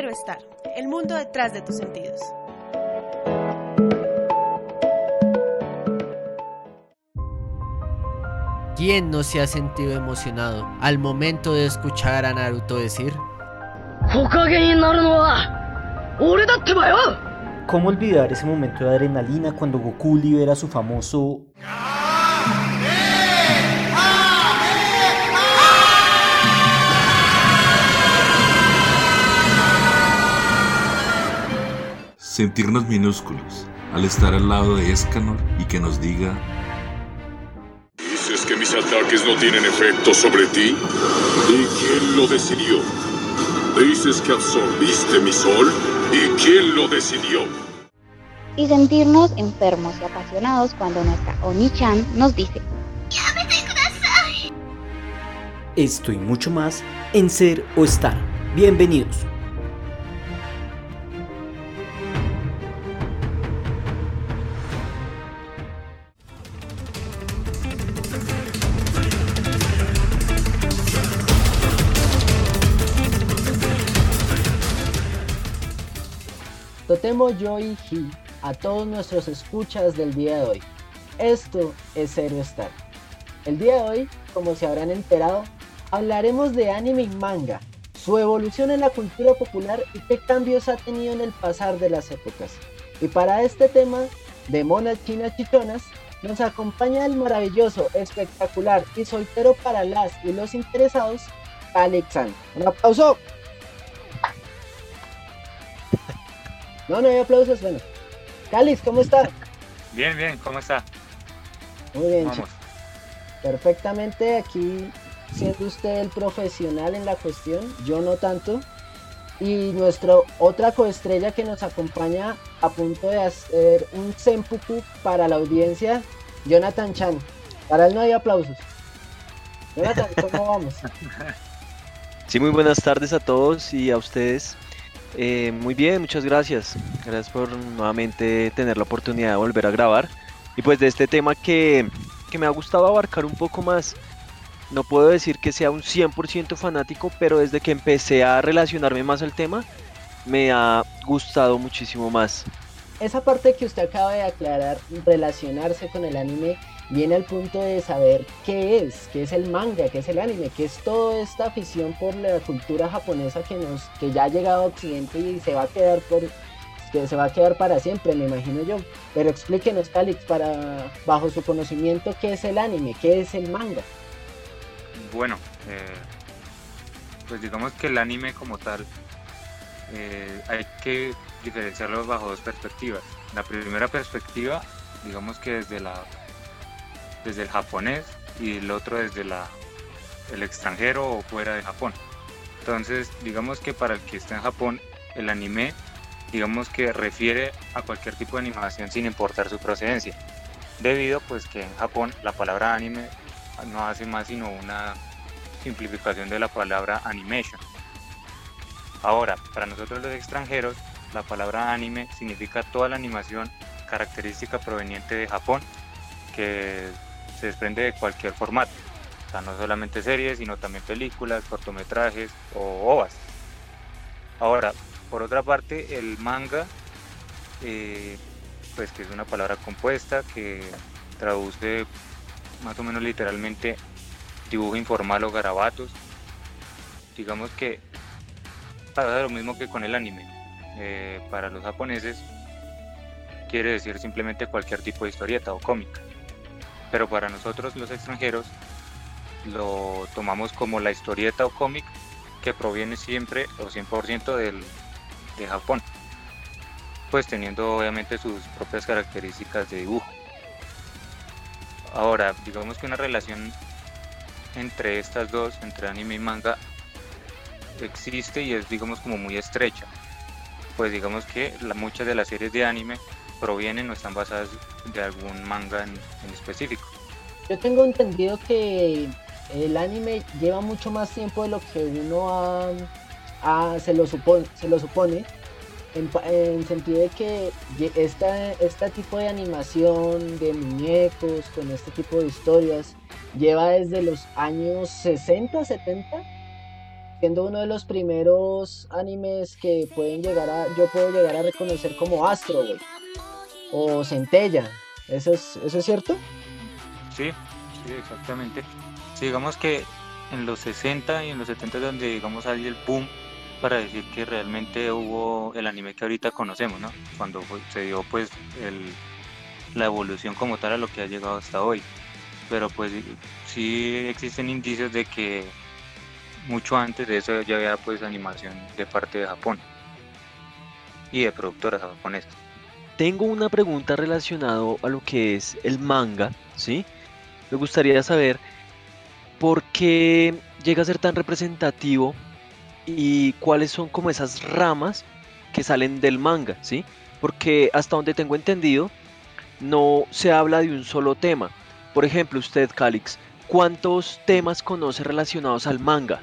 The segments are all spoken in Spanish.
Ser o Estar, el mundo detrás de tus sentidos. ¿Quién no se ha sentido emocionado al momento de escuchar a Naruto decir? ¿Cómo olvidar ese momento de adrenalina cuando Goku libera su famoso... Sentirnos minúsculos al estar al lado de Escanor y que nos diga ¿Dices que mis ataques no tienen efecto sobre ti? ¿Y quién lo decidió? ¿Dices que absorbiste mi sol? ¿Y quién lo decidió? Y sentirnos enfermos y apasionados cuando nuestra Oni-chan nos dice Esto y mucho más en Ser o Estar. Bienvenidos. Totemo Joy Hi a todos nuestros escuchas del día de hoy. Esto es Zero Star. El día de hoy, como se habrán enterado, hablaremos de anime y manga, su evolución en la cultura popular y qué cambios ha tenido en el pasar de las épocas. Y para este tema de monas chinas chichonas, nos acompaña el maravilloso, espectacular y soltero para las y los interesados, Alexan. Un aplauso. No, no hay aplausos, bueno. Calix, ¿cómo está? Bien, bien, ¿cómo está? Muy bien, Vamos. chicos. Perfectamente aquí siendo usted el profesional en la cuestión, yo no tanto. Y nuestra otra coestrella que nos acompaña a punto de hacer un sempuku para la audiencia, Jonathan Chan. Para él no hay aplausos. Jonathan, ¿cómo vamos? Sí, muy buenas tardes a todos y a ustedes. Eh, muy bien, muchas gracias. Gracias por nuevamente tener la oportunidad de volver a grabar. Y pues de este tema que, que me ha gustado abarcar un poco más. No puedo decir que sea un 100% fanático, pero desde que empecé a relacionarme más al tema, me ha gustado muchísimo más. Esa parte que usted acaba de aclarar, relacionarse con el anime, viene al punto de saber qué es, qué es el manga, qué es el anime, qué es toda esta afición por la cultura japonesa que nos, que ya ha llegado a Occidente y se va a quedar por, que se va a quedar para siempre, me imagino yo. Pero explíquenos, Calix, para bajo su conocimiento, qué es el anime, qué es el manga. Bueno, eh, pues digamos que el anime como tal eh, hay que diferenciarlo bajo dos perspectivas. La primera perspectiva, digamos que desde la desde el japonés y el otro desde la el extranjero o fuera de Japón. Entonces, digamos que para el que está en Japón, el anime, digamos que refiere a cualquier tipo de animación sin importar su procedencia. Debido pues que en Japón la palabra anime no hace más sino una simplificación de la palabra animation. Ahora, para nosotros los extranjeros, la palabra anime significa toda la animación característica proveniente de Japón que se desprende de cualquier formato. O sea, no solamente series, sino también películas, cortometrajes o ovas. Ahora, por otra parte, el manga, eh, pues que es una palabra compuesta que traduce más o menos literalmente dibujo informal o garabatos. Digamos que pasa lo mismo que con el anime. Eh, para los japoneses quiere decir simplemente cualquier tipo de historieta o cómica. Pero para nosotros los extranjeros lo tomamos como la historieta o cómic que proviene siempre o 100% del, de Japón. Pues teniendo obviamente sus propias características de dibujo. Ahora, digamos que una relación entre estas dos, entre anime y manga, existe y es digamos como muy estrecha. Pues digamos que muchas de las series de anime provienen o están basadas de algún manga en, específico. Yo tengo entendido que el anime lleva mucho más tiempo de lo que uno ha- se, lo supone, en, en sentido de que esta, este tipo de animación de muñecos con este tipo de historias lleva desde los años 60, 70, siendo uno de los primeros animes que pueden llegar a, yo puedo llegar a reconocer como Astro Boy o Centella. ¿Eso es, ¿Eso es cierto? Sí, sí, exactamente. Digamos que en los 60 y en los 70 es donde digamos hay el boom para decir que realmente hubo el anime que ahorita conocemos, ¿no? Cuando se dio pues la evolución como tal a lo que ha llegado hasta hoy. Pero pues sí existen indicios de que mucho antes de eso ya había pues animación de parte de Japón y de productoras japonesas. Tengo una pregunta relacionada a lo que es el manga, ¿sí? Me gustaría saber por qué llega a ser tan representativo y cuáles son como esas ramas que salen del manga, ¿sí? Porque hasta donde tengo entendido, no se habla de un solo tema. Por ejemplo, usted, Calix, ¿cuántos temas conoce relacionados al manga?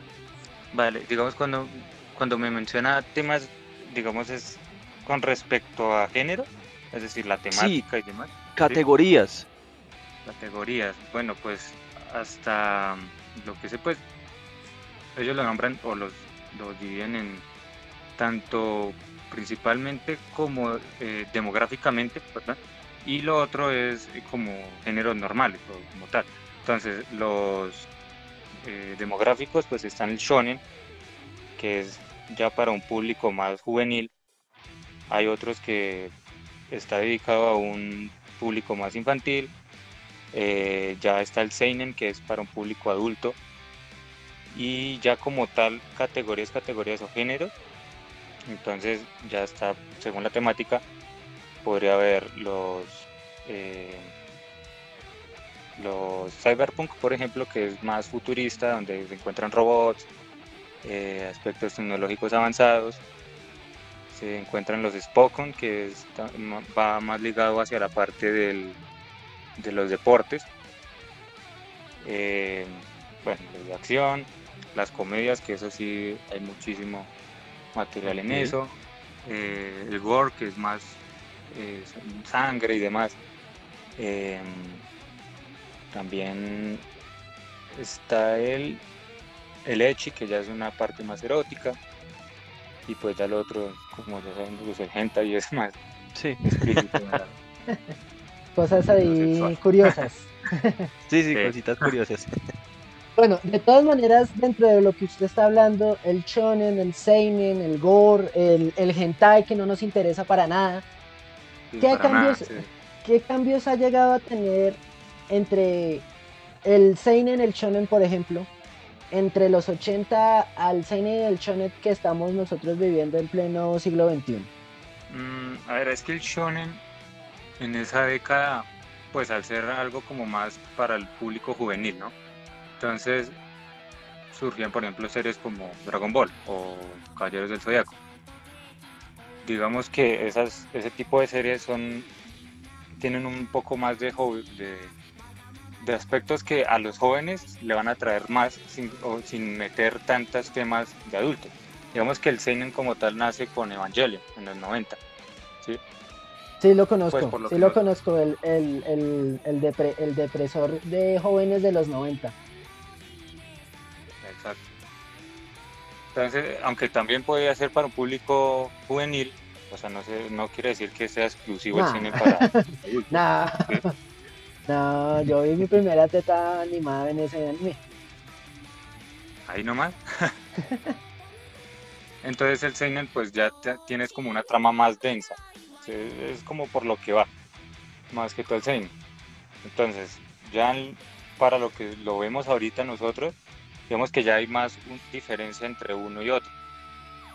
Vale, digamos cuando, cuando me menciona temas, digamos es con respecto a género, es decir, la temática y demás, Categorías. categorías. Bueno, pues hasta lo que sé, pues ellos lo nombran o los, los dividen en tanto principalmente como eh, demográficamente, ¿verdad? Y lo otro es como géneros normales o como tal. Entonces, los eh, demográficos, pues están el shonen, que es ya para un público más juvenil. Hay otros que está dedicado a un público más infantil. Eh, ya está el seinen, que es para un público adulto. Y ya como tal, categorías, categorías o géneros. Entonces ya está, según la temática, podría haber los eh, los cyberpunk, por ejemplo, que es más futurista, donde se encuentran robots, eh, aspectos tecnológicos avanzados. Se encuentran los Spokon, que está- va más ligado hacia la parte del- de los deportes. Eh, bueno, de acción, las comedias, que eso sí hay muchísimo material en eso. Eh, el gore, que es más eh, sangre y demás. Em, también está el, el Echi, que ya es una parte más erótica. Y pues ya lo otro, como ya saben, pues el hentai es más Sí, explícito. ¿verdad? Cosas ahí curiosas. sí, sí, Sí. cositas curiosas. Bueno, de todas maneras, dentro de lo que usted está hablando, el shonen, el seinen, el gore, el, el hentai que no nos interesa para nada, Sí, ¿Qué para nada, cambios- sí. ¿qué cambios ha llegado a tener entre el seinen, el shonen, por ejemplo, entre los 80 al seinen y el shonen que estamos nosotros viviendo en pleno siglo XXI? Mm, a ver, es que el shonen en esa década, pues al ser algo como más para el público juvenil, ¿no? Entonces surgían, por ejemplo, series como Dragon Ball o Caballeros del Zodiaco. Digamos que esas, ese tipo de series son tienen un poco más de, jo- de, de aspectos que a los jóvenes le van a traer más sin, o sin meter tantos temas de adultos. Digamos que el seinen como tal nace con Evangelion en los 90. ¿sí? Sí, lo conozco, Pues, lo sí lo lo- conozco, el, el, el, el, depre- el depresor de jóvenes de los 90. Exacto. Entonces, aunque también podría ser para un público juvenil, o sea, no, sé, no quiere decir que sea exclusivo Nah. el cine para adultos. Nah. Sí. No, yo vi mi primera teta animada en ese anime. Ahí nomás. Entonces el seinen pues ya tienes como una trama más densa. Es como por lo que va, más que todo el seinen. Entonces, ya para lo que lo vemos ahorita nosotros, digamos que ya hay más diferencia entre uno y otro.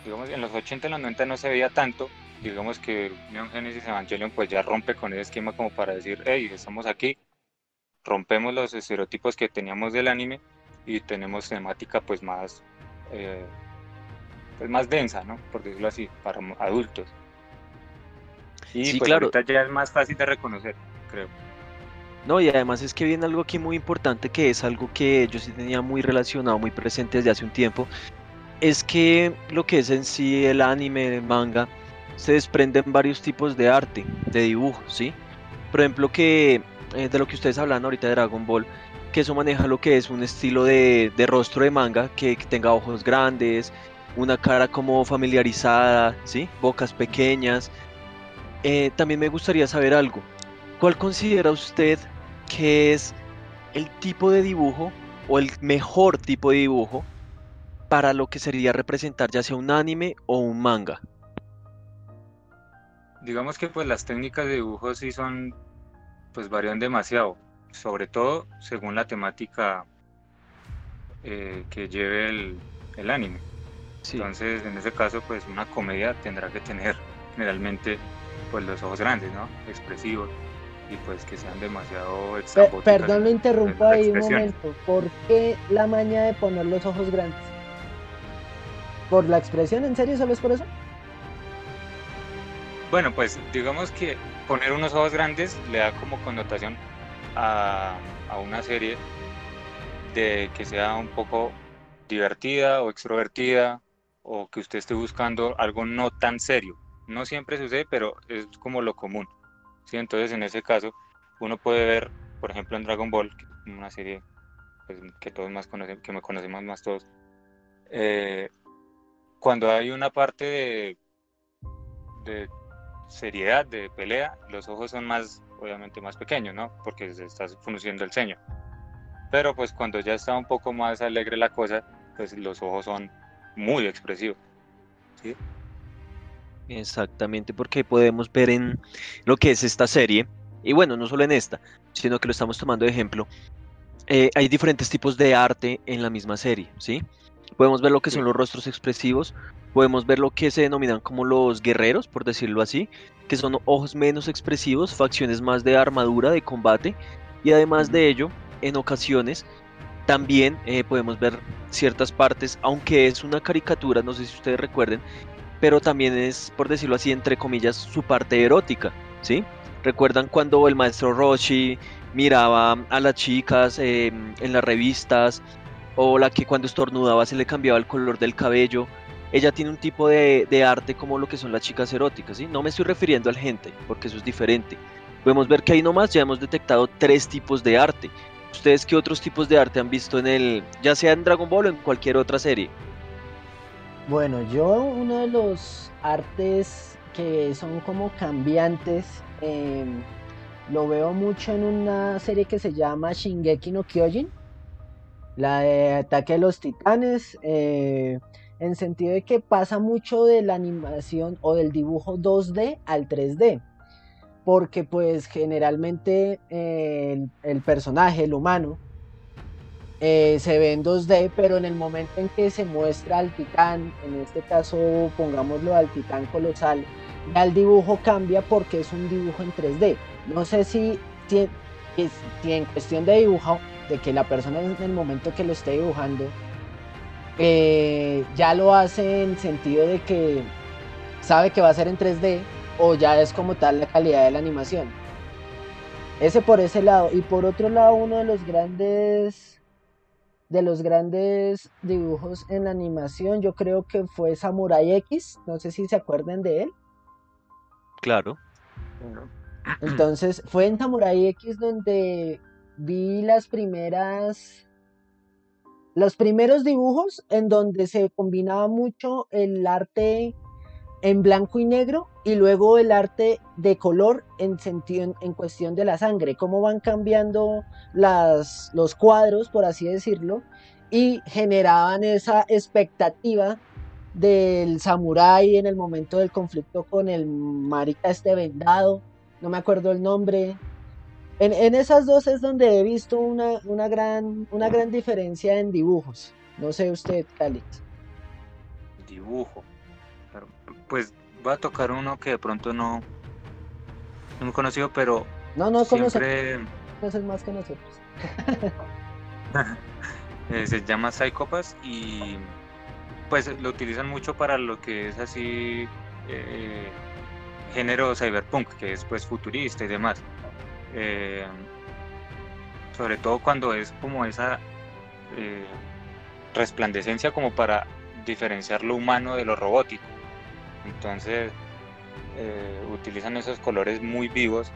Digamos, en los 80 y los 90 no se veía tanto, digamos que Neon Genesis Evangelion pues ya rompe con ese esquema como para decir, hey, estamos aquí, rompemos los estereotipos que teníamos del anime y tenemos temática pues más eh, pues más densa, ¿no? Por decirlo así, para adultos. Y Sí, pues claro. ahorita ya es más fácil de reconocer, creo. No, y además es que viene algo aquí muy importante que es algo que yo sí tenía muy relacionado, muy presente desde hace un tiempo. Es que lo que es en sí el anime, el manga, se desprenden varios tipos de arte, de dibujo, ¿sí? Por ejemplo, que eh, de lo que ustedes hablan ahorita de Dragon Ball, que eso maneja lo que es un estilo de, de rostro de manga, que, tenga ojos grandes, una cara como familiarizada, ¿sí? Bocas pequeñas. Eh, también me gustaría saber algo. ¿Cuál considera usted que es el tipo de dibujo o el mejor tipo de dibujo para lo que sería representar ya sea un anime o un manga? Digamos que pues las técnicas de dibujo sí son, pues varían demasiado, sobre todo según la temática eh, que lleve el, el anime. Sí. Entonces, en ese caso, pues una comedia tendrá que tener generalmente pues los ojos grandes, ¿no? Expresivos y pues que sean demasiado Pe- extrambóticas perdón, lo interrumpo ahí un momento. ¿Por qué la maña de poner los ojos grandes? ¿Por la expresión? ¿En serio solo es por eso? Bueno, pues digamos que poner unos ojos grandes le da como connotación a, a una serie de que sea un poco divertida o extrovertida o que usted esté buscando algo no tan serio. No siempre sucede, pero es como lo común. ¿sí? Entonces, en ese caso, uno puede ver, por ejemplo, en Dragon Ball, una serie pues, que todos más conocen, que me conocemos más todos, eh, cuando hay una parte de, de seriedad, de pelea, los ojos son más, obviamente, más pequeños, ¿no? Porque se está frunciendo el ceño. Pero pues cuando ya está un poco más alegre la cosa, pues los ojos son muy expresivos. ¿sí? Exactamente, porque podemos ver en lo que es esta serie, y bueno, no solo en esta, sino que lo estamos tomando de ejemplo, eh, hay diferentes tipos de arte en la misma serie, ¿sí? Podemos ver lo que son los rostros expresivos, podemos ver lo que se denominan como los guerreros, por decirlo así, que son ojos menos expresivos, facciones más de armadura, de combate, y además de ello, en ocasiones, también eh, podemos ver ciertas partes, aunque es una caricatura, no sé si ustedes recuerden, pero también es, por decirlo así, entre comillas, su parte erótica, ¿sí? ¿Recuerdan cuando el maestro Roshi miraba a las chicas eh, en las revistas o la que cuando estornudaba se le cambiaba el color del cabello? Ella tiene un tipo de, arte como lo que son las chicas eróticas, ¿sí? No me estoy refiriendo al gente, porque eso es diferente. Podemos ver que ahí nomás ya hemos detectado tres tipos de arte. ¿Ustedes qué otros tipos de arte han visto en el, ya sea en Dragon Ball o en cualquier otra serie? Bueno, yo uno de los artes que son como cambiantes, em, lo veo mucho en una serie que se llama Shingeki no Kyojin, la de Ataque a los Titanes, eh, en sentido de que pasa mucho de la animación o del dibujo 2D al 3D, porque pues generalmente eh, el, personaje, el humano, eh, se ve en 2D, pero en el momento en que se muestra al titán, en este caso pongámoslo al titán colosal, ya el dibujo cambia porque es un dibujo en 3D. No sé si, si, si en cuestión de dibujo, de que la persona en el momento que lo esté dibujando, eh, ya lo hace en sentido de que sabe que va a ser en 3D o ya es como tal la calidad de la animación. Ese por ese lado. Y por otro lado, uno de los grandes de los grandes dibujos en animación, yo creo que fue Samurai X, no sé si se acuerdan de él. Claro. Entonces, fue en Samurai X donde vi las primeras los primeros dibujos en donde se combinaba mucho el arte en blanco y negro y luego el arte de color en cuestión de la sangre, cómo van cambiando las, los cuadros, por así decirlo, y generaban esa expectativa del samurái en el momento del conflicto con el marica este vendado, no me acuerdo el nombre. En, en esas dos es donde he visto una, una, gran, una gran diferencia en dibujos. No sé usted, Calix. Dibujo. Pues voy a tocar uno que de pronto no, no muy conocido, pero No, no siempre conoces más que nosotros. eh, se llama Psychopaths y pues lo utilizan mucho para lo que es así eh, género cyberpunk, que es pues futurista y demás. Eh, sobre todo cuando es como esa eh, resplandecencia como para diferenciar lo humano de lo robótico. Entonces eh, utilizan esos colores muy vivos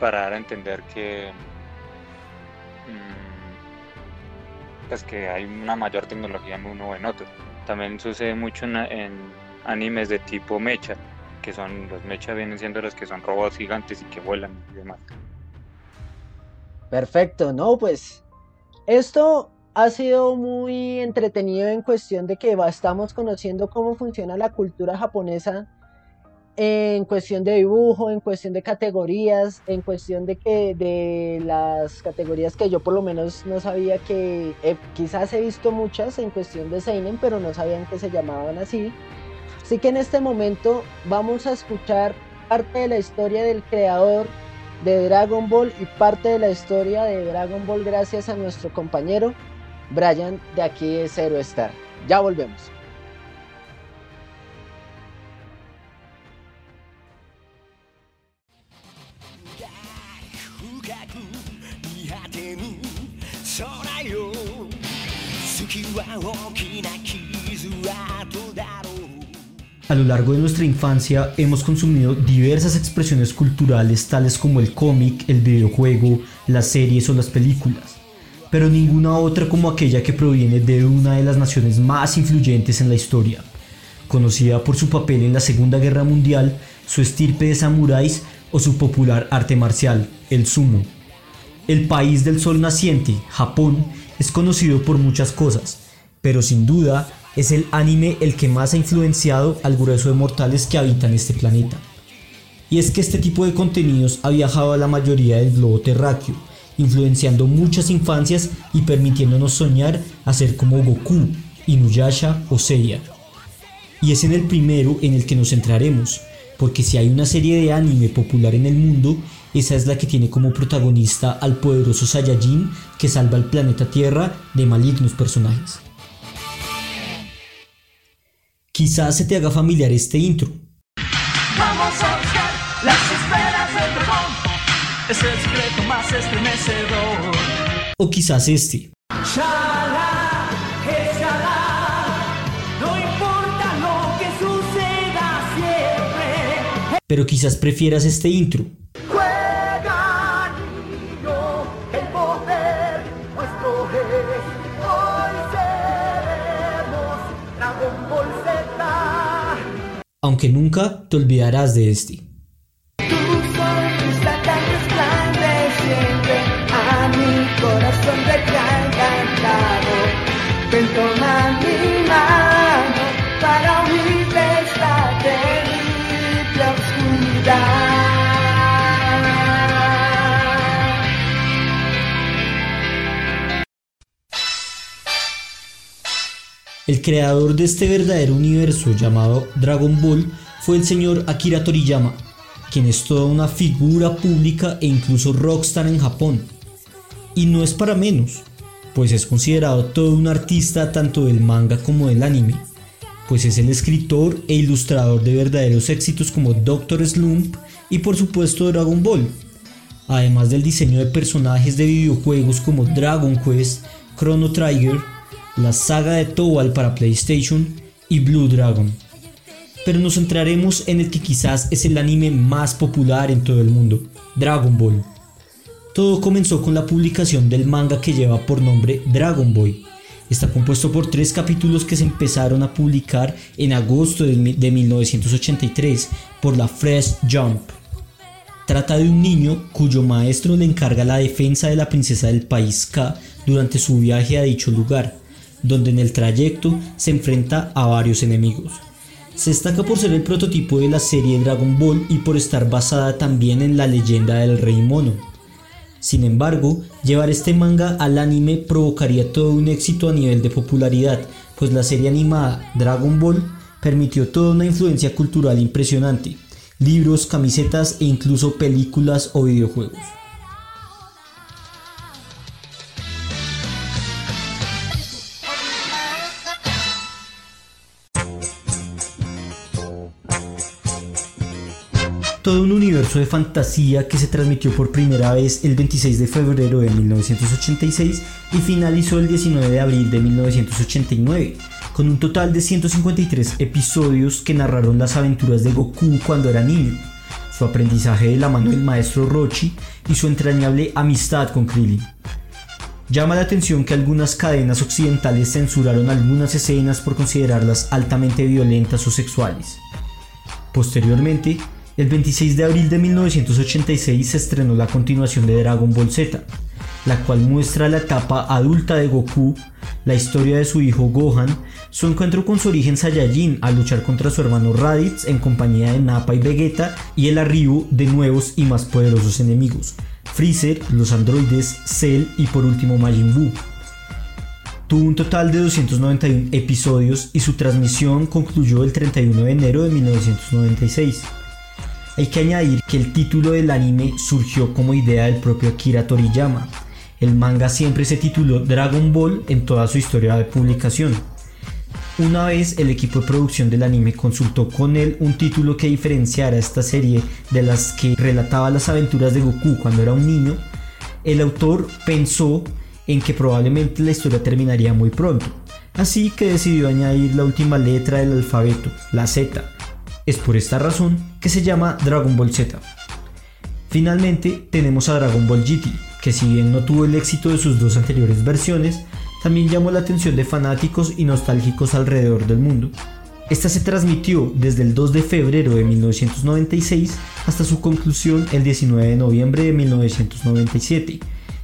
para dar a entender que mm, pues que hay una mayor tecnología en uno o en otro. También sucede mucho en, en animes de tipo mecha, que son los mecha vienen siendo los que son robots gigantes y que vuelan y demás. Perfecto, no, pues esto ha sido muy entretenido en cuestión de que estamos conociendo cómo funciona la cultura japonesa en cuestión de dibujo, en cuestión de categorías, en cuestión de que de las categorías que yo por lo menos no sabía que eh, quizás he visto muchas en cuestión de seinen, pero no sabían que se llamaban así. Así que en este momento vamos a escuchar parte de la historia del creador de Dragon Ball y parte de la historia de Dragon Ball gracias a nuestro compañero Brian de aquí de Zero Star. Ya volvemos. A lo largo de nuestra infancia hemos consumido diversas expresiones culturales tales como el cómic, el videojuego, las series o las películas, pero ninguna otra como aquella que proviene de una de las naciones más influyentes en la historia. Conocida por su papel en la Segunda Guerra Mundial, su estirpe de samuráis o su popular arte marcial, el sumo. El país del sol naciente, Japón, es conocido por muchas cosas, pero sin duda es el anime el que más ha influenciado al grueso de mortales que habitan este planeta. Y es que este tipo de contenidos ha viajado a la mayoría del globo terráqueo, influenciando muchas infancias y permitiéndonos soñar a ser como Goku, Inuyasha o Seiya. Y es en el primero en el que nos centraremos, porque si hay una serie de anime popular en el mundo, esa es la que tiene como protagonista al poderoso Saiyajin que salva al planeta Tierra de malignos personajes. Quizás se te haga familiar este intro. Vamos a buscar las esferas del dragón. Es el secreto más estremecedor. O quizás este. Shala, shala. No importa lo que suceda siempre. Pero quizás prefieras este intro. Aunque nunca te olvidarás de este. El creador de este verdadero universo llamado Dragon Ball fue el señor Akira Toriyama, quien es toda una figura pública e incluso rockstar en Japón. Y no es para menos, pues es considerado todo un artista tanto del manga como del anime, pues es el escritor e ilustrador de verdaderos éxitos como Doctor Slump y por supuesto Dragon Ball, además del diseño de personajes de videojuegos como Dragon Quest, Chrono Trigger, la saga de Tobal para PlayStation y Blue Dragon. Pero nos centraremos en el que quizás es el anime más popular en todo el mundo, Dragon Ball. Todo comenzó con la publicación del manga que lleva por nombre Dragon Boy. Está compuesto por tres capítulos que se empezaron a publicar en agosto de 1983 por la Fresh Jump. Trata de un niño cuyo maestro le encarga la defensa de la princesa del país K durante su viaje a dicho lugar, donde en el trayecto se enfrenta a varios enemigos. Se destaca por ser el prototipo de la serie Dragon Ball y por estar basada también en la leyenda del Rey Mono. Sin embargo, llevar este manga al anime provocaría todo un éxito a nivel de popularidad, pues la serie animada Dragon Ball permitió toda una influencia cultural impresionante, libros, camisetas e incluso películas o videojuegos. Universo de fantasía que se transmitió por primera vez el 26 de febrero de 1986 y finalizó el 19 de abril de 1989, con un total de 153 episodios que narraron las aventuras de Goku cuando era niño, su aprendizaje de la mano del maestro Rochi y su entrañable amistad con Krillin. Llama la atención que algunas cadenas occidentales censuraron algunas escenas por considerarlas altamente violentas o sexuales. Posteriormente, el 26 de abril de 1986 se estrenó la continuación de Dragon Ball Z, la cual muestra la etapa adulta de Goku, la historia de su hijo Gohan, su encuentro con su origen Saiyajin al luchar contra su hermano Raditz en compañía de Nappa y Vegeta y el arribo de nuevos y más poderosos enemigos, Freezer, los androides, Cell y por último Majin Buu. Tuvo un total de 291 episodios y su transmisión concluyó el 31 de enero de 1996. Hay que añadir que el título del anime surgió como idea del propio Akira Toriyama. El manga siempre se tituló Dragon Ball en toda su historia de publicación. Una vez el equipo de producción del anime consultó con él un título que diferenciara esta serie de las que relataba las aventuras de Goku cuando era un niño, el autor pensó en que probablemente la historia terminaría muy pronto, así que decidió añadir la última letra del alfabeto, la Z. Es por esta razón que se llama Dragon Ball Z. Finalmente tenemos a Dragon Ball GT, que si bien no tuvo el éxito de sus dos anteriores versiones, también llamó la atención de fanáticos y nostálgicos alrededor del mundo. Esta se transmitió desde el 2 de febrero de 1996 hasta su conclusión el 19 de noviembre de 1997,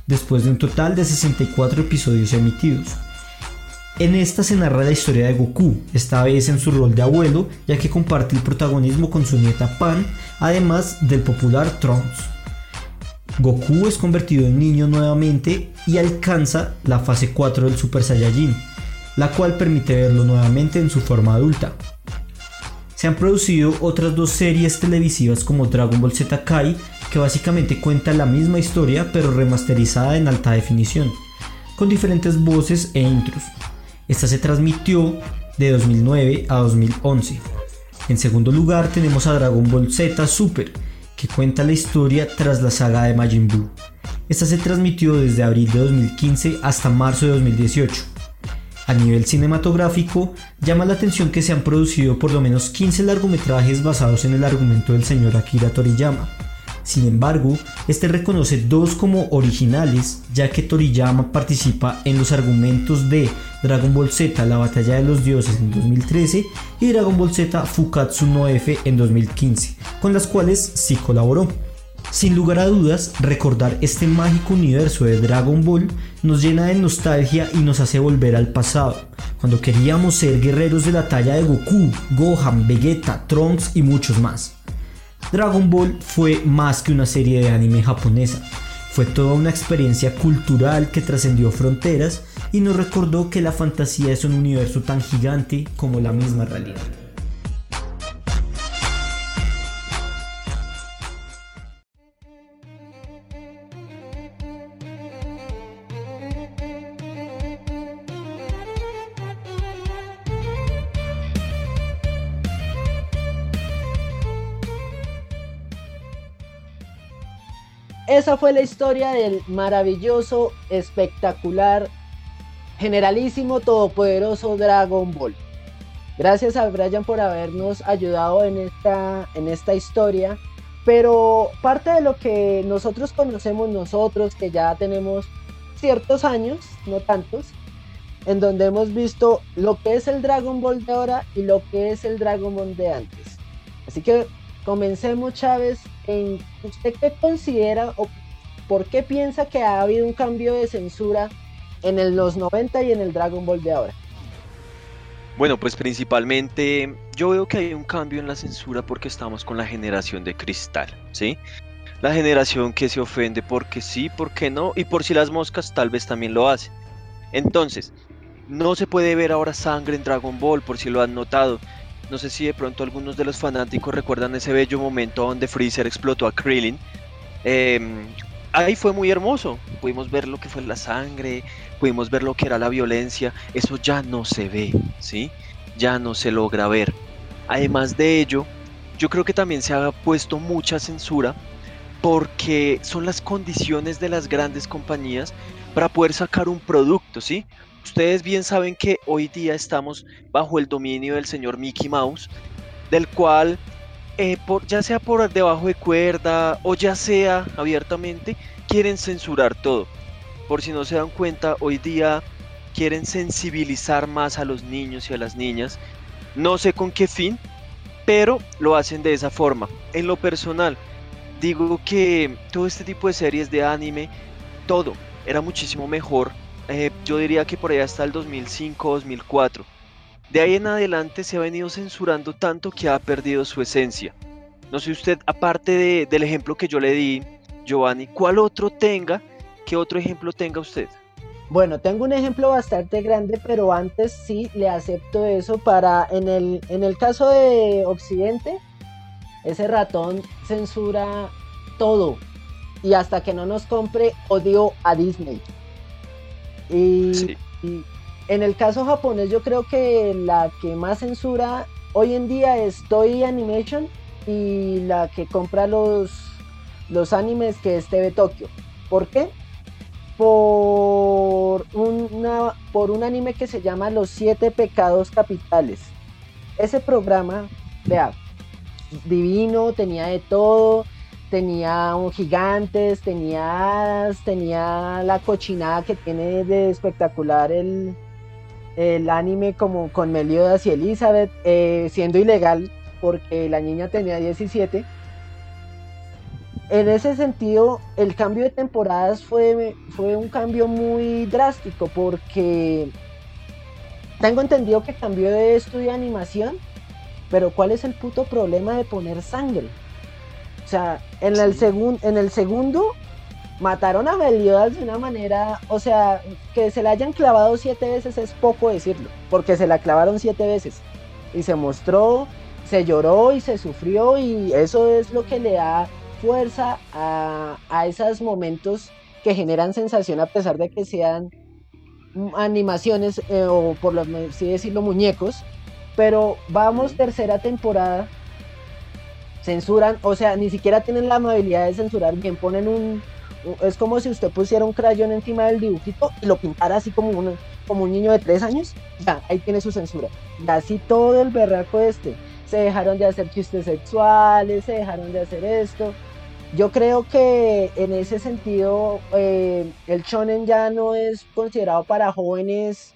después de un total de 64 episodios emitidos. En esta se narra la historia de Goku, esta vez en su rol de abuelo, ya que comparte el protagonismo con su nieta Pan, además del popular Trunks. Goku es convertido en niño nuevamente y alcanza la fase 4 del Super Saiyajin, la cual permite verlo nuevamente en su forma adulta. Se han producido otras dos series televisivas como Dragon Ball Z Kai, que básicamente cuenta la misma historia pero remasterizada en alta definición, con diferentes voces e intros. Esta se transmitió de 2009 a 2011. En segundo lugar tenemos a Dragon Ball Z Super, que cuenta la historia tras la saga de Majin Buu. Esta se transmitió desde abril de 2015 hasta marzo de 2018. A nivel cinematográfico, llama la atención que se han producido por lo menos 15 largometrajes basados en el argumento del señor Akira Toriyama. Sin embargo, este reconoce dos como originales, ya que Toriyama participa en los argumentos de Dragon Ball Z La Batalla de los Dioses en 2013 y Dragon Ball Z Fukatsu no F en 2015, con las cuales sí colaboró. Sin lugar a dudas, recordar este mágico universo de Dragon Ball nos llena de nostalgia y nos hace volver al pasado, cuando queríamos ser guerreros de la talla de Goku, Gohan, Vegeta, Trunks y muchos más. Dragon Ball fue más que una serie de anime japonesa, fue toda una experiencia cultural que trascendió fronteras y nos recordó que la fantasía es un universo tan gigante como la misma realidad. Esa fue la historia del maravilloso, espectacular, generalísimo, todopoderoso Dragon Ball. Gracias a Brian por habernos ayudado en esta, en esta historia. Pero parte de lo que nosotros conocemos nosotros, que ya tenemos ciertos años, no tantos, en donde hemos visto lo que es el Dragon Ball de ahora y lo que es el Dragon Ball de antes. Así que comencemos, Chávez, en usted qué considera o por qué piensa que ha habido un cambio de censura en el, los 90 y en el Dragon Ball de ahora. Bueno, pues principalmente yo veo que hay un cambio en la censura porque estamos con la generación de cristal, ¿sí? La generación que se ofende porque sí, porque no, y por si las moscas tal vez también lo hace. Entonces, no se puede ver ahora sangre en Dragon Ball, por si lo han notado. No sé si de pronto algunos de los fanáticos recuerdan ese bello momento donde Freezer explotó a Krillin. Em, ahí fue muy hermoso. Pudimos ver lo que fue la sangre, pudimos ver lo que era la violencia. Eso ya no se ve, ¿sí? Ya no se logra ver. Además de ello, yo creo que también se ha puesto mucha censura porque son las condiciones de las grandes compañías para poder sacar un producto, ¿sí? Ustedes bien saben que hoy día estamos bajo el dominio del señor Mickey Mouse, del cual, eh, ya sea por debajo de cuerda o ya sea abiertamente, quieren censurar todo. por si no se dan cuenta, hoy día quieren sensibilizar más a los niños y a las niñas. No sé con qué fin, pero lo hacen de esa forma. En lo personal, digo que todo este tipo de series de anime, todo era muchísimo mejor. Eh, yo diría que por allá hasta el 2005-2004. De ahí en adelante se ha venido censurando tanto que ha perdido su esencia. No sé usted, aparte del ejemplo que yo le di, Giovanni, ¿cuál otro tenga? ¿Qué otro ejemplo tenga usted? Bueno, tengo un ejemplo bastante grande, pero antes sí le acepto eso para, en el, en el caso de Occidente, ese ratón censura todo. Y hasta que no nos compre, odio a Disney. Y, y en el caso japonés, yo creo que la que más censura hoy en día es Toei Animation y la que compra los, los animes que es TV Tokyo. ¿Por qué? Por, una, por un anime que se llama Los Siete Pecados Capitales. Ese programa, vea, divino, tenía de todo, tenía un gigantes, tenía tenía la cochinada que tiene de espectacular el, el anime como con Meliodas y Elizabeth, eh, siendo ilegal porque la niña tenía 17. En ese sentido, el cambio de temporadas fue, fue un cambio muy drástico porque tengo entendido que cambió de estudio de animación, pero ¿cuál es el puto problema de poner sangre? O sea, en, el, en el segundo mataron a Meliodas de una manera, o sea, que se la hayan clavado siete veces es poco decirlo, porque se la clavaron siete veces. Y se mostró, se lloró y se sufrió y eso es lo que le da fuerza a, esos momentos que generan sensación a pesar de que sean animaciones eh, o por lo así decirlo muñecos, pero vamos tercera temporada censuran, o sea, ni siquiera tienen la amabilidad de censurar bien, ponen un, es como si usted pusiera un crayón encima del dibujito y lo pintara así como un, como un niño de tres años, ya, ahí tiene su censura. Y así todo el berraco este. Se dejaron de hacer chistes sexuales, se dejaron de hacer esto. Yo creo que en ese sentido eh, el shonen ya no es considerado para jóvenes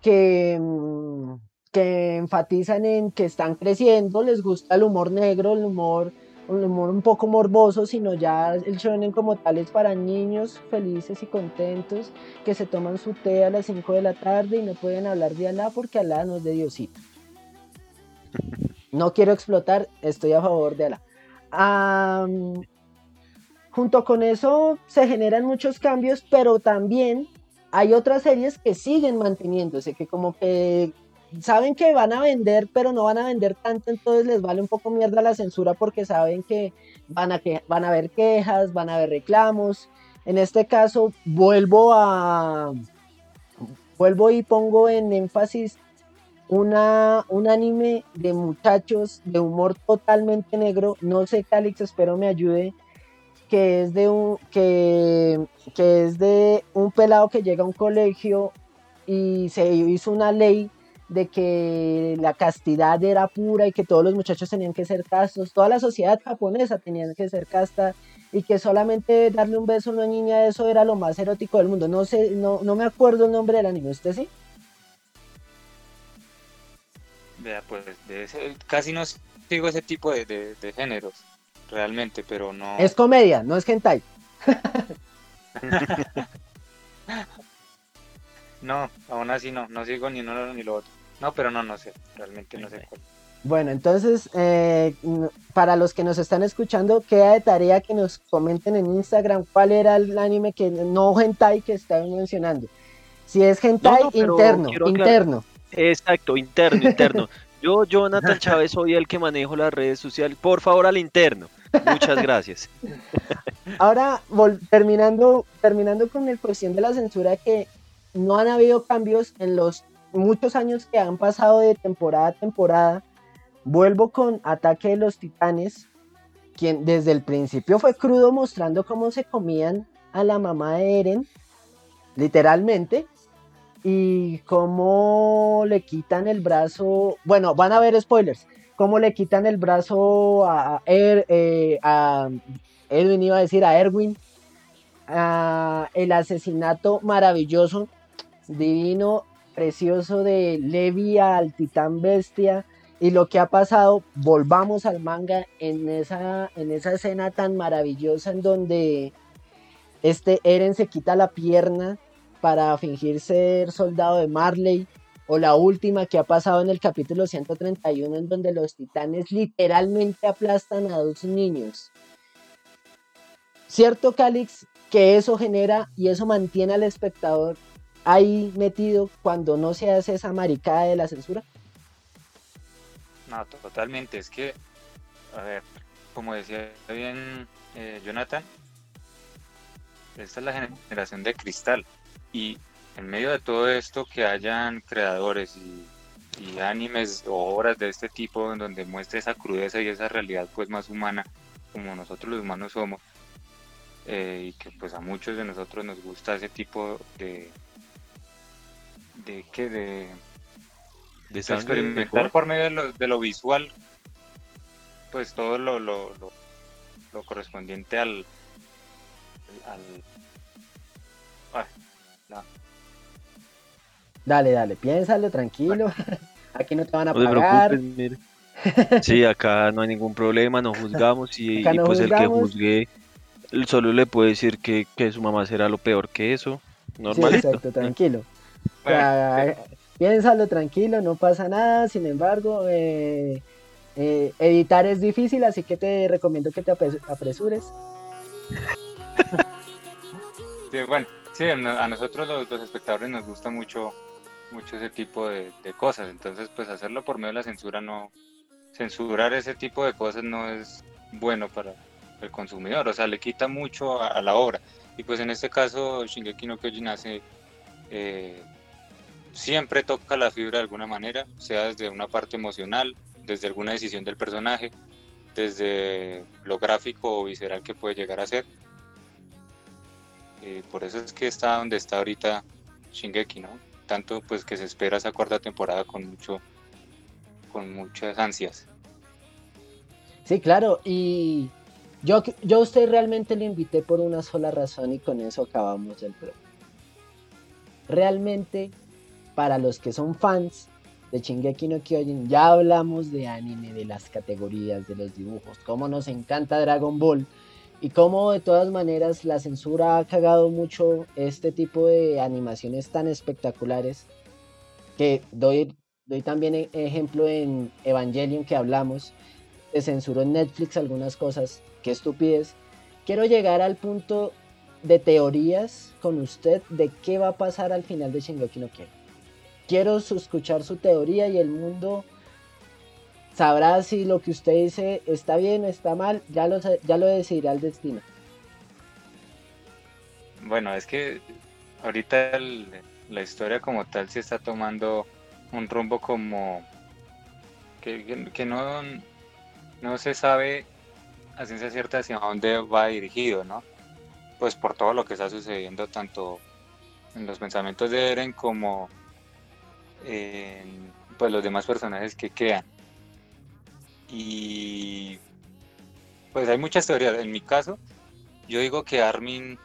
que, mm, que enfatizan en que están creciendo, les gusta el humor negro, el humor un humor un poco morboso, sino ya el shonen como tal es para niños felices y contentos que se toman su té a las 5 de la tarde y no pueden hablar de Alá porque Alá no es de Diosito. No quiero explotar, estoy a favor de Alá. junto con eso se generan muchos cambios, pero también hay otras series que siguen manteniéndose, que como que saben que van a vender, pero no van a vender tanto, entonces les vale un poco mierda la censura porque saben que van a, que, van a haber quejas, van a haber reclamos. En este caso, vuelvo a. Vuelvo y pongo en énfasis una, un anime de muchachos de humor totalmente negro. No sé, Calix, espero me ayude. Que es de un. Que, que es de un pelado que llega a un colegio y se hizo una ley de que la castidad era pura y que todos los muchachos tenían que ser castos, toda la sociedad japonesa tenía que ser casta y que solamente darle un beso a una niña eso era lo más erótico del mundo. No sé, no, no me acuerdo el nombre del anime, ¿usted sí? Vea, pues casi no sigo ese tipo de, de, géneros, realmente, pero no... Es comedia, no es hentai. no, aún así no, no sigo ni uno ni lo otro. No, pero no, no sé, realmente no sé cuál. Bueno, entonces, eh, para los que nos están escuchando, queda de tarea que nos comenten en Instagram cuál era el anime que no hentai que estaban mencionando. Si es hentai interno, interno. Exacto, interno, interno. Yo, Jonathan Chávez, soy el que manejo las redes sociales. Por favor, al interno. Muchas gracias. Ahora, terminando, terminando con el cuestión de la censura, que no han habido cambios en los muchos años que han pasado de temporada a temporada, vuelvo con Ataque de los Titanes, quien desde el principio fue crudo mostrando cómo se comían a la mamá de Eren, literalmente, y cómo le quitan el brazo, bueno, van a ver spoilers, cómo le quitan el brazo a, er, eh, a Edwin, iba a decir a Erwin, el asesinato maravilloso, divino, precioso de Levi al titán bestia y lo que ha pasado, volvamos al manga en esa, en esa escena tan maravillosa en donde este Eren se quita la pierna para fingir ser soldado de Marley o la última que ha pasado en el capítulo 131 en donde los titanes literalmente aplastan a dos niños. ¿Cierto, Calix, que eso genera y eso mantiene al espectador ahí metido cuando no se hace esa maricada de la censura? No, totalmente. Es que, a ver, como decía bien eh, Jonathan, esta es la generación de cristal. Y en medio de todo esto, que hayan creadores y, animes o obras de este tipo en donde muestre esa crudeza y esa realidad pues más humana como nosotros los humanos somos eh, y que pues a muchos de nosotros nos gusta ese tipo de de que de, de, experimentar por medio de lo, de lo, visual pues todo lo, lo, lo correspondiente al al, Dale, dale, piénsalo, tranquilo. Aquí no te van a no pagar. Sí, acá no hay ningún problema, no juzgamos y, pues el que juzgue solo le puede decir que, su mamá será lo peor que eso. Normalito. exacto, tranquilo. piénsalo tranquilo, no pasa nada. Sin embargo, eh, eh, editar es difícil, así que te recomiendo que te apresures. Sí, bueno, sí, a nosotros los, espectadores nos gusta mucho, mucho ese tipo de, cosas, entonces pues hacerlo por medio de la censura no, censurar ese tipo de cosas no es bueno para el consumidor, o sea, le quita mucho a, la obra. Y pues en este caso Shingeki no Kyojin hace, eh, siempre toca la fibra de alguna manera, sea desde una parte emocional, desde alguna decisión del personaje, desde lo gráfico o visceral que puede llegar a ser. Eh, por eso es que está donde está ahorita Shingeki, ¿no? Tanto pues que se espera esa cuarta temporada con mucho con muchas ansias. Sí, claro, y yo, yo a usted realmente le invité por una sola razón y con eso acabamos el programa. Realmente, para los que son fans de Shingeki no Kyojin, ya hablamos de anime, de las categorías, de los dibujos, cómo nos encanta Dragon Ball, y cómo de todas maneras la censura ha cagado mucho este tipo de animaciones tan espectaculares. Que doy, doy también e-, ejemplo en Evangelion que hablamos. Se censuró en Netflix algunas cosas. Qué estupidez. Quiero llegar al punto de teorías con usted de qué va a pasar al final de Shingeki no Kyojin. Quiero escuchar su teoría y el mundo sabrá si lo que usted dice está bien o está mal, ya lo, ya lo decidirá el destino. Bueno, es que ahorita la historia como tal se está tomando un rumbo como que, que, no, no se sabe a ciencia cierta hacia dónde va dirigido, ¿no? Pues por todo lo que está sucediendo tanto en los pensamientos de Eren como en pues los demás personajes que quedan. Y pues hay muchas teorías. En mi caso, yo digo que Armin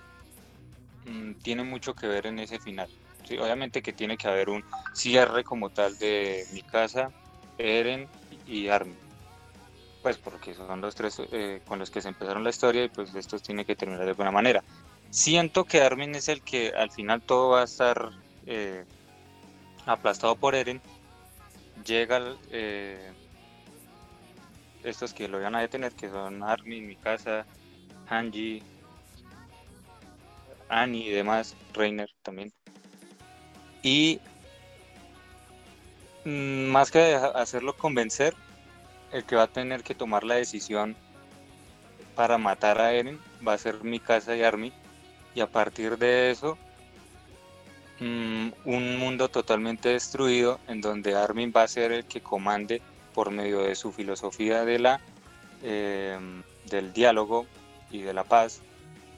mm, tiene mucho que ver en ese final. obviamente que tiene que haber un cierre como tal de mi casa, Eren y Armin. Pues porque son los tres eh, con los que se empezaron la historia y pues esto tiene que terminar de buena manera. Siento que Armin es el que al final todo va a estar eh, aplastado por Eren. Llega eh, estos que lo iban a detener, que son Armin, Mikasa, Hanji, Annie y demás, Reiner también. Y mm, más que hacerlo convencer, el que va a tener que tomar la decisión para matar a Eren va a ser Mikasa y Armin. Y a partir de eso, mm, un mundo totalmente destruido en donde Armin va a ser el que comande por medio de su filosofía de la, eh, del diálogo y de la paz,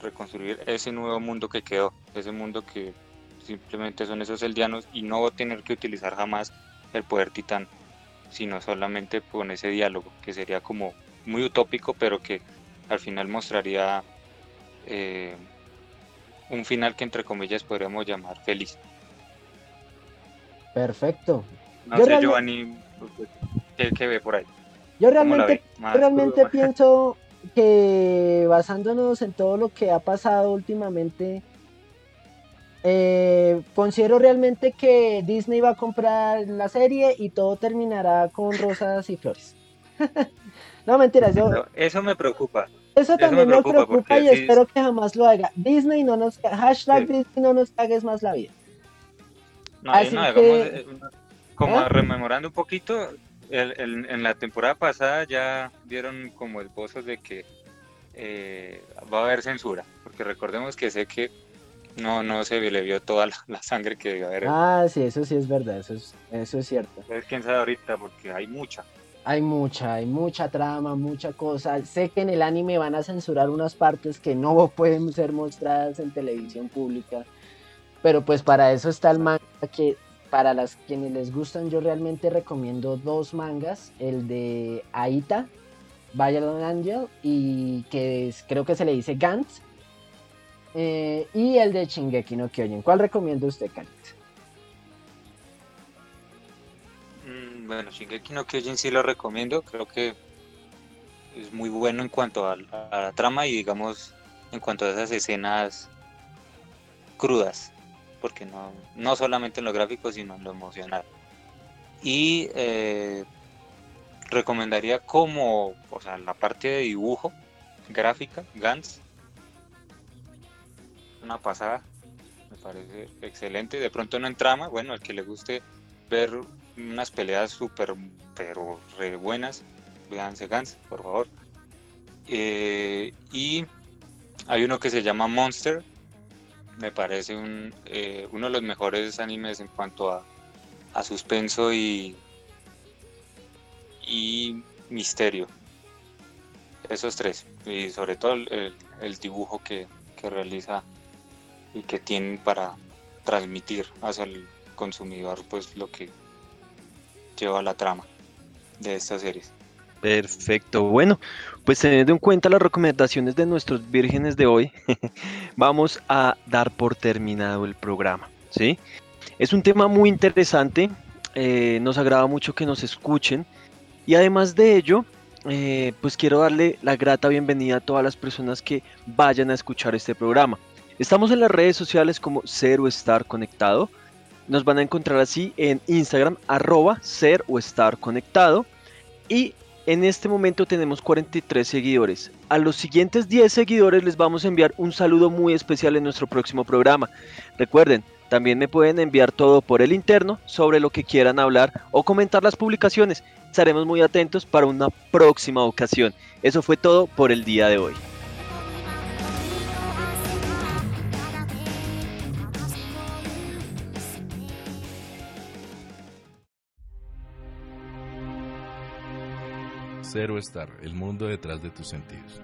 reconstruir ese nuevo mundo que quedó, ese mundo que simplemente son esos eldianos y no tener que utilizar jamás el poder titán, sino solamente con ese diálogo, que sería como muy utópico, pero que al final mostraría eh, un final que entre comillas podríamos llamar feliz. Perfecto. No Yo sé, Giovanni, ¿qué, qué ve por ahí? Yo ¿Cómo la realmente, realmente pienso que basándonos en todo lo que ha pasado últimamente, eh, considero realmente que Disney va a comprar la serie y todo terminará con rosas y flores. no, mentiras, yo, No, Eso me preocupa. eso también me preocupa y espero que jamás lo haga. Disney no nos, hashtag Sí. Disney no nos cagues más la vida. No, Así no, que- eh, como ¿Ah? rememorando un poquito, el- el- en la temporada pasada ya dieron como esbozos de que eh, va a haber censura, porque recordemos que sé que no, no se le vio toda la, la sangre que debió haber. Ah, sí, eso sí es verdad, eso es, eso es cierto. Entonces, quién sabe ahorita, porque hay mucha. Hay mucha, hay mucha trama, mucha cosa. Sé que en el anime van a censurar unas partes que no pueden ser mostradas en televisión pública. Pero pues para eso está el manga que para las quienes les gustan yo realmente recomiendo dos mangas, el de Aita, Violet Angel y que es- creo que se le dice Gantz eh, y el de Shingeki no Kyojin. ¿Cuál recomienda usted, Khalid? Mm, Bueno, Shingeki no Kyojin sí lo recomiendo, creo que es muy bueno en cuanto a, la trama y digamos en cuanto a esas escenas crudas, porque no, no solamente en lo gráfico, sino en lo emocional. Y eh, recomendaría como, o sea, la parte de dibujo, gráfica, Gantz, una pasada, me parece excelente. De pronto no en trama, bueno, al que le guste ver unas peleas súper, pero re buenas, véanse Gantz, por favor. Eh, y hay uno que se llama Monster, me parece un, eh, uno de los mejores animes en cuanto a, a suspenso y, y misterio. Esos tres, y sobre todo el- el dibujo que, que realiza y que tienen para transmitir hacia el consumidor pues lo que lleva la trama de estas series. Perfecto, bueno, pues teniendo en cuenta las recomendaciones de nuestros vírgenes de hoy, vamos a dar por terminado el programa, ¿sí? Es un tema muy interesante, eh, nos agrada mucho que nos escuchen y además de ello, eh, pues quiero darle la grata bienvenida a todas las personas que vayan a escuchar este programa. Estamos en las redes sociales como Ser o Estar Conectado, nos van a encontrar así en Instagram arroba Ser o Estar Conectado y en este momento tenemos 43 seguidores. A los siguientes 10 seguidores les vamos a enviar un saludo muy especial en nuestro próximo programa. Recuerden, también me pueden enviar todo por el interno sobre lo que quieran hablar o comentar las publicaciones. Estaremos muy atentos para una próxima ocasión. Eso fue todo por el día de hoy. Cero Star, el mundo detrás de tus sentidos.